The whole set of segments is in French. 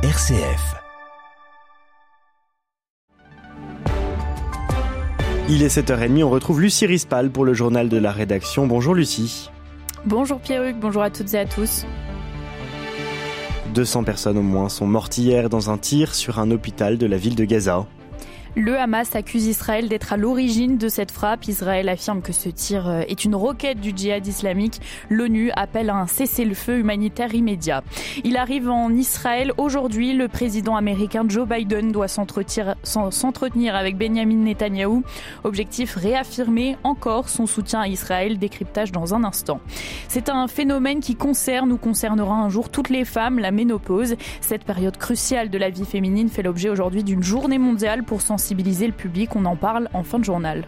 RCF. Il est 7h30, on retrouve Lucie Rispal pour le journal de la rédaction. Bonjour Lucie. Bonjour Pierruc, bonjour à toutes et à tous. 200 personnes au moins sont mortes hier dans un tir sur un hôpital de la ville de Gaza. Le Hamas accuse Israël d'être à l'origine de cette frappe. Israël affirme que ce tir euh, est une roquette du djihad islamique. L'ONU appelle à un cessez-le-feu humanitaire immédiat. Il arrive en Israël aujourd'hui. Le président américain Joe Biden doit s'entretenir avec Benjamin Netanyahou. Objectif réaffirmer encore son soutien à Israël. Décryptage dans un instant. C'est un phénomène qui concerne ou concernera un jour toutes les femmes, la ménopause. Cette période cruciale de la vie féminine fait l'objet aujourd'hui d'une journée mondiale pour sensibiliser sensibiliser le public. On en parle en fin de journal.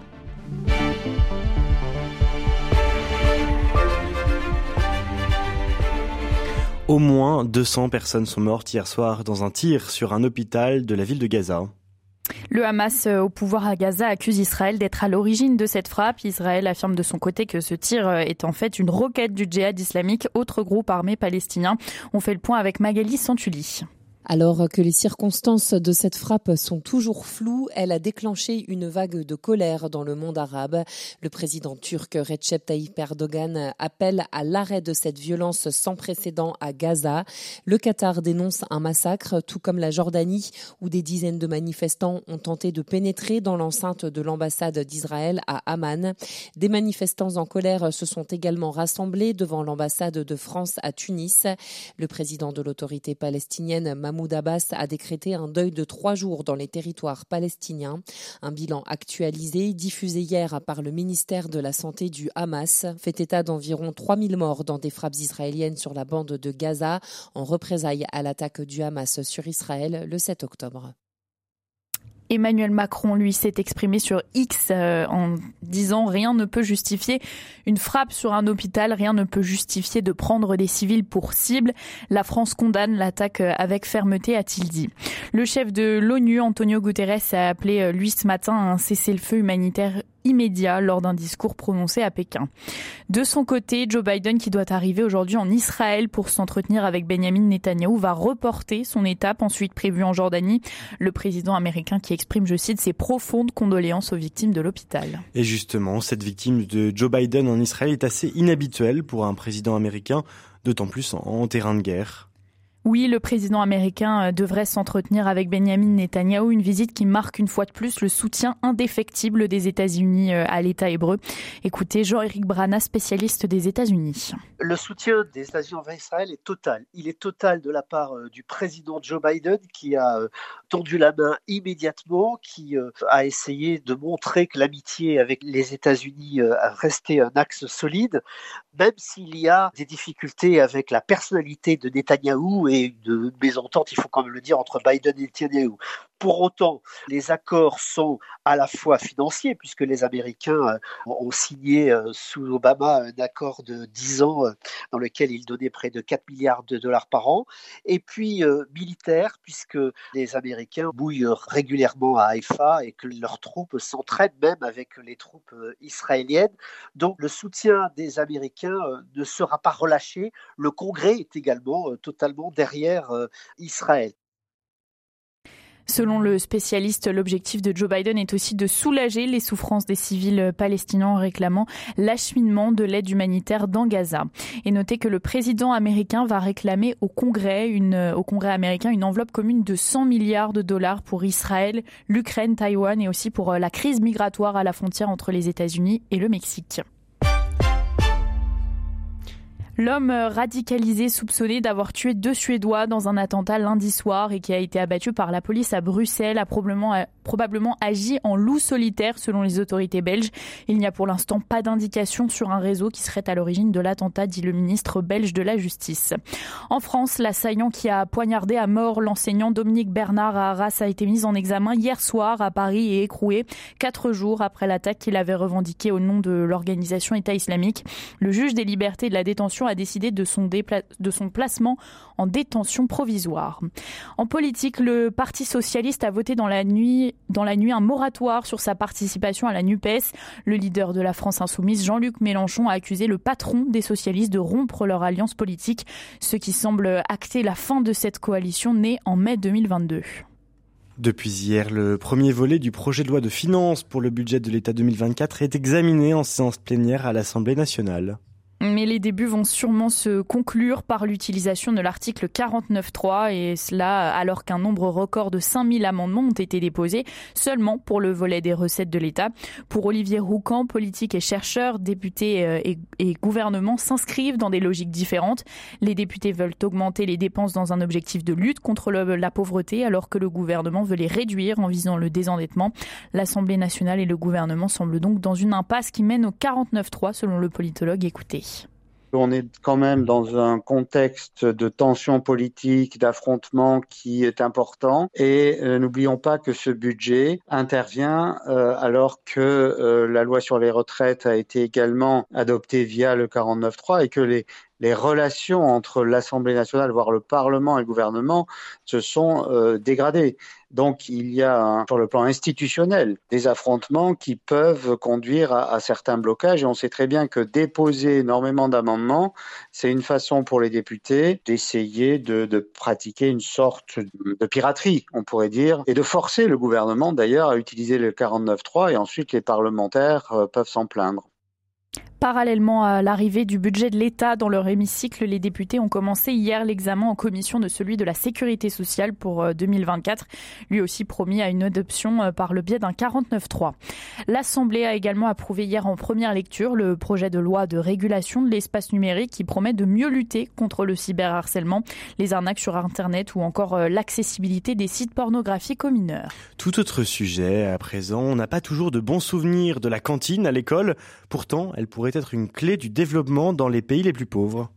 Au moins 200 personnes sont mortes hier soir dans un tir sur un hôpital de la ville de Gaza. Le Hamas euh, au pouvoir à Gaza accuse Israël d'être à l'origine de cette frappe. Israël affirme de son côté que ce tir euh, est en fait une roquette du djihad islamique, autre groupe armé palestinien. On fait le point avec Magali Santuli. Alors que les circonstances de cette frappe sont toujours floues, elle a déclenché une vague de colère dans le monde arabe. Le président turc Recep Tayyip Erdogan appelle à l'arrêt de cette violence sans précédent à Gaza. Le Qatar dénonce un massacre, tout comme la Jordanie, où des dizaines de manifestants ont tenté de pénétrer dans l'enceinte de l'ambassade d'Israël à Amman. Des manifestants en colère se sont également rassemblés devant l'ambassade de France à Tunis. Le président de l'autorité palestinienne Mahmoud Abbas a décrété un deuil de trois jours dans les territoires palestiniens. Un bilan actualisé, diffusé hier par le ministère de la Santé du Hamas, fait état d'environ 3000 morts dans des frappes israéliennes sur la bande de Gaza en représailles à l'attaque du Hamas sur Israël le 7 octobre. Emmanuel Macron, lui, s'est exprimé sur X euh, en disant rien ne peut justifier une frappe sur un hôpital, rien ne peut justifier de prendre des civils pour cible. La France condamne l'attaque avec fermeté, a-t-il dit. Le chef de l'ONU, Antonio Guterres, a appelé euh, lui ce matin à un cessez-le-feu humanitaire immédiat lors d'un discours prononcé à Pékin. De son côté, Joe Biden, qui doit arriver aujourd'hui en Israël pour s'entretenir avec Benjamin Netanyahu, va reporter son étape ensuite prévue en Jordanie. Le président américain qui exprime, je cite, ses profondes condoléances aux victimes de l'hôpital. Et justement, cette victime de Joe Biden en Israël est assez inhabituelle pour un président américain, d'autant plus en terrain de guerre. Oui, le président américain euh, devrait s'entretenir avec Benjamin Netanyahu, une visite qui marque une fois de plus le soutien indéfectible des États-Unis euh, à l'État hébreu. Écoutez Jean-Éric Brana, spécialiste des États-Unis. Le soutien des États-Unis envers Israël est total. Il est total de la part euh, du président Joe Biden qui a tendu la main immédiatement, qui a essayé de montrer que l'amitié avec les États-Unis restait un axe solide, même s'il y a des difficultés avec la personnalité de Netanyahou et de mésentente, il faut quand même le dire, entre Biden et Netanyahu. Pour autant, les accords sont à la fois financiers, puisque les Américains euh, ont signé euh, sous Obama un accord de 10 ans euh, dans lequel ils donnaient près de 4 milliards de dollars par an, et puis militaires, puisque les Américains bouillent régulièrement à Haïfa et que leurs troupes s'entraînent même avec les troupes israéliennes. Donc le soutien des Américains ne sera pas relâché. Le Congrès est également totalement derrière Israël. Selon le spécialiste, l'objectif de Joe Biden est aussi de soulager les souffrances des civils palestiniens en réclamant l'acheminement de l'aide humanitaire dans Gaza. Et notez que le président américain va réclamer au Congrès, américain une enveloppe commune de 100 milliards de dollars pour Israël, l'Ukraine, Taïwan et aussi pour euh, la crise migratoire à la frontière entre les États-Unis et le Mexique. L'homme radicalisé soupçonné d'avoir tué deux Suédois dans un attentat lundi soir et qui a été abattu par la police à Bruxelles a probablement, probablement agi en loup solitaire selon les autorités belges. Il n'y a pour l'instant pas d'indication sur un réseau qui serait à l'origine de l'attentat, dit le ministre belge de la Justice. En France, l'assaillant qui a poignardé à mort l'enseignant Dominique Bernard à Arras a été mis en examen hier soir à Paris et écroué quatre jours après l'attaque qu'il avait revendiquée au nom de l'organisation État islamique. Le juge des libertés de la détention a décidé de son, de son placement en détention provisoire. En politique, le Parti socialiste a voté dans la nuit dans la nuit un moratoire sur sa participation à la NUPES. Le leader de la France insoumise, Jean-Luc Mélenchon, a accusé le patron des socialistes de rompre leur alliance politique, ce qui semble acter la fin de cette coalition née en mai 2022. Depuis hier, le premier volet du projet de loi de finances pour le budget de l'État 2024 est examiné en séance plénière à l'Assemblée nationale. Mais les débuts vont sûrement se conclure par l'utilisation de l'article 49.3 et cela alors qu'un nombre record de 5000 amendements ont été déposés seulement pour le volet des recettes de l'État. Pour Olivier Roucan, politique et chercheur, députés euh, et, gouvernement s'inscrivent dans des logiques différentes. Les députés veulent augmenter les dépenses dans un objectif de lutte contre la pauvreté alors que le gouvernement veut les réduire en visant le désendettement. L'Assemblée nationale et le gouvernement semblent donc dans une impasse qui mène au 49.3 selon le politologue écouté. On est quand même dans un contexte de tension politique, d'affrontement qui est important. Et euh, n'oublions pas que ce budget intervient euh, alors que euh, la loi sur les retraites a été également adoptée via le 49.3 et que les, les relations entre l'Assemblée nationale, voire le Parlement et le gouvernement, se sont euh, dégradées. Donc il y a, sur le plan institutionnel, des affrontements qui peuvent conduire à, à, certains blocages. Et on sait très bien que déposer énormément d'amendements, c'est une façon pour les députés d'essayer de, de pratiquer une sorte de piraterie, on pourrait dire, et de forcer le gouvernement d'ailleurs à utiliser le 49.3 et ensuite les parlementaires euh, peuvent s'en plaindre. Parallèlement à l'arrivée du budget de l'État dans leur hémicycle, les députés ont commencé hier l'examen en commission de celui de la sécurité sociale pour 2024, euh, lui aussi promis à une adoption euh, par le biais d'un 49.3. L'Assemblée a également approuvé hier en première lecture le projet de loi de régulation de l'espace numérique qui promet de mieux lutter contre le cyberharcèlement, les arnaques sur Internet ou encore euh, l'accessibilité des sites pornographiques aux mineurs. Tout autre sujet, à présent, on n'a pas toujours de bons souvenirs de la cantine à l'école, pourtant elle pourrait être une clé du développement dans les pays les plus pauvres.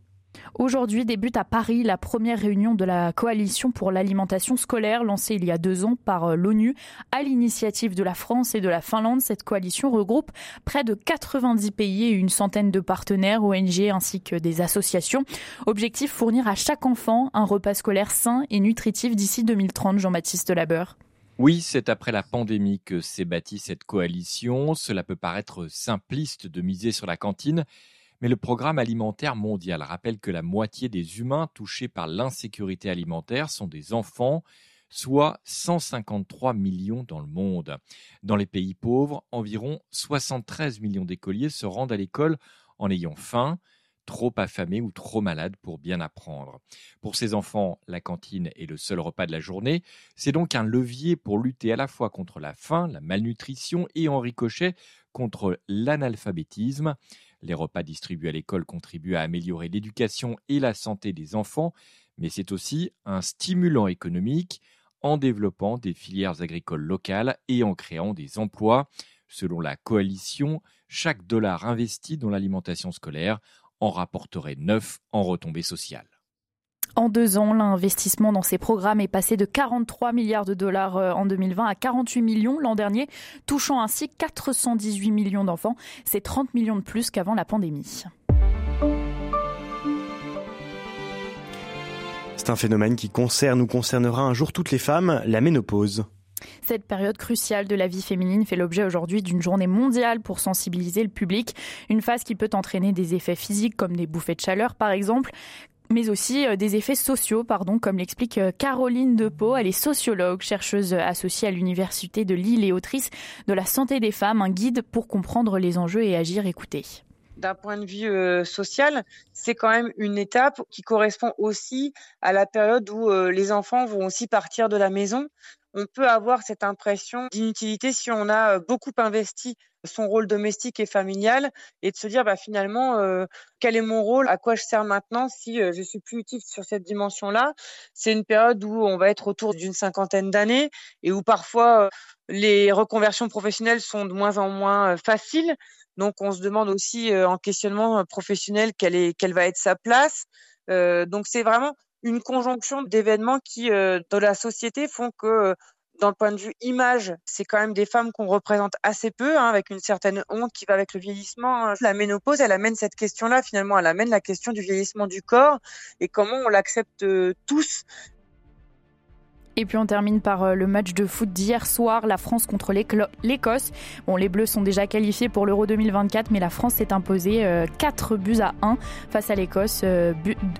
Aujourd'hui débute à Paris la première réunion de la coalition pour l'alimentation scolaire lancée il y a deux ans par euh, l'ONU à l'initiative de la France et de la Finlande. Cette coalition regroupe près de 90 pays et une centaine de partenaires ONG ainsi que des associations. Objectif fournir à chaque enfant un repas scolaire sain et nutritif d'ici 2030. Jean-Baptiste Labeur. Oui, c'est après la pandémie que s'est bâtie cette coalition. Cela peut paraître simpliste de miser sur la cantine, mais le programme alimentaire mondial rappelle que la moitié des humains touchés par l'insécurité alimentaire sont des enfants, soit 153 millions dans le monde. Dans les pays pauvres, environ 73 millions d'écoliers se rendent à l'école en ayant faim trop affamés ou trop malades pour bien apprendre. Pour ces enfants, la cantine est le seul repas de la journée. C'est donc un levier pour lutter à la fois contre la faim, la malnutrition et en ricochet contre l'analphabétisme. Les repas distribués à l'école contribuent à améliorer l'éducation et la santé des enfants, mais c'est aussi un stimulant économique en développant des filières agricoles locales et en créant des emplois. Selon la coalition, chaque dollar investi dans l'alimentation scolaire en rapporterait 9 en retombées sociales. En deux ans, l'investissement dans ces programmes est passé de 43 milliards de dollars euh, en 2020 à 48 millions l'an dernier, touchant ainsi 418 millions d'enfants. C'est 30 millions de plus qu'avant la pandémie. C'est un phénomène qui concerne ou concernera un jour toutes les femmes, la ménopause. Cette période cruciale de la vie féminine fait l'objet aujourd'hui d'une journée mondiale pour sensibiliser le public. Une phase qui peut entraîner des effets physiques comme des bouffées de chaleur par exemple, mais aussi euh, des effets sociaux, pardon, comme l'explique euh, Caroline Depeau. Elle est sociologue, chercheuse associée à l'Université de Lille et autrice de La santé des femmes, un guide pour comprendre les enjeux et agir. Écoutez d'un point de vue euh, social, c'est quand même une étape qui correspond aussi à la période où euh, les enfants vont aussi partir de la maison on peut avoir cette impression d'inutilité si on a beaucoup investi son rôle domestique et familial et de se dire bah, finalement euh, quel est mon rôle, à quoi je sers maintenant si euh, je suis plus utile sur cette dimension-là? C'est une période où on va être autour d'une cinquantaine d'années et où parfois euh, les reconversions professionnelles sont de moins en moins faciles. Donc on se demande aussi en questionnement professionnel quelle est quelle va être sa place. donc c'est vraiment une conjonction d'événements qui, euh, dans la société, font que, euh, dans le point de vue image, c'est quand même des femmes qu'on représente assez peu, hein, avec une certaine honte qui va avec le vieillissement. Hein. La ménopause, elle amène cette question-là, finalement, elle amène la question du vieillissement du corps et comment on l'accepte euh, tous Et puis on termine par euh, le match de foot d'hier soir, la France contre l'Écosse. Bon, les Bleus sont déjà qualifiés pour l'Euro 2024, mais la France s'est imposée 4 buts à 1 face à l'Écosse,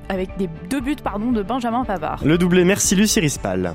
avec des deux buts pardon, de Benjamin Pavard. Le doublé, merci Lucie Rispal.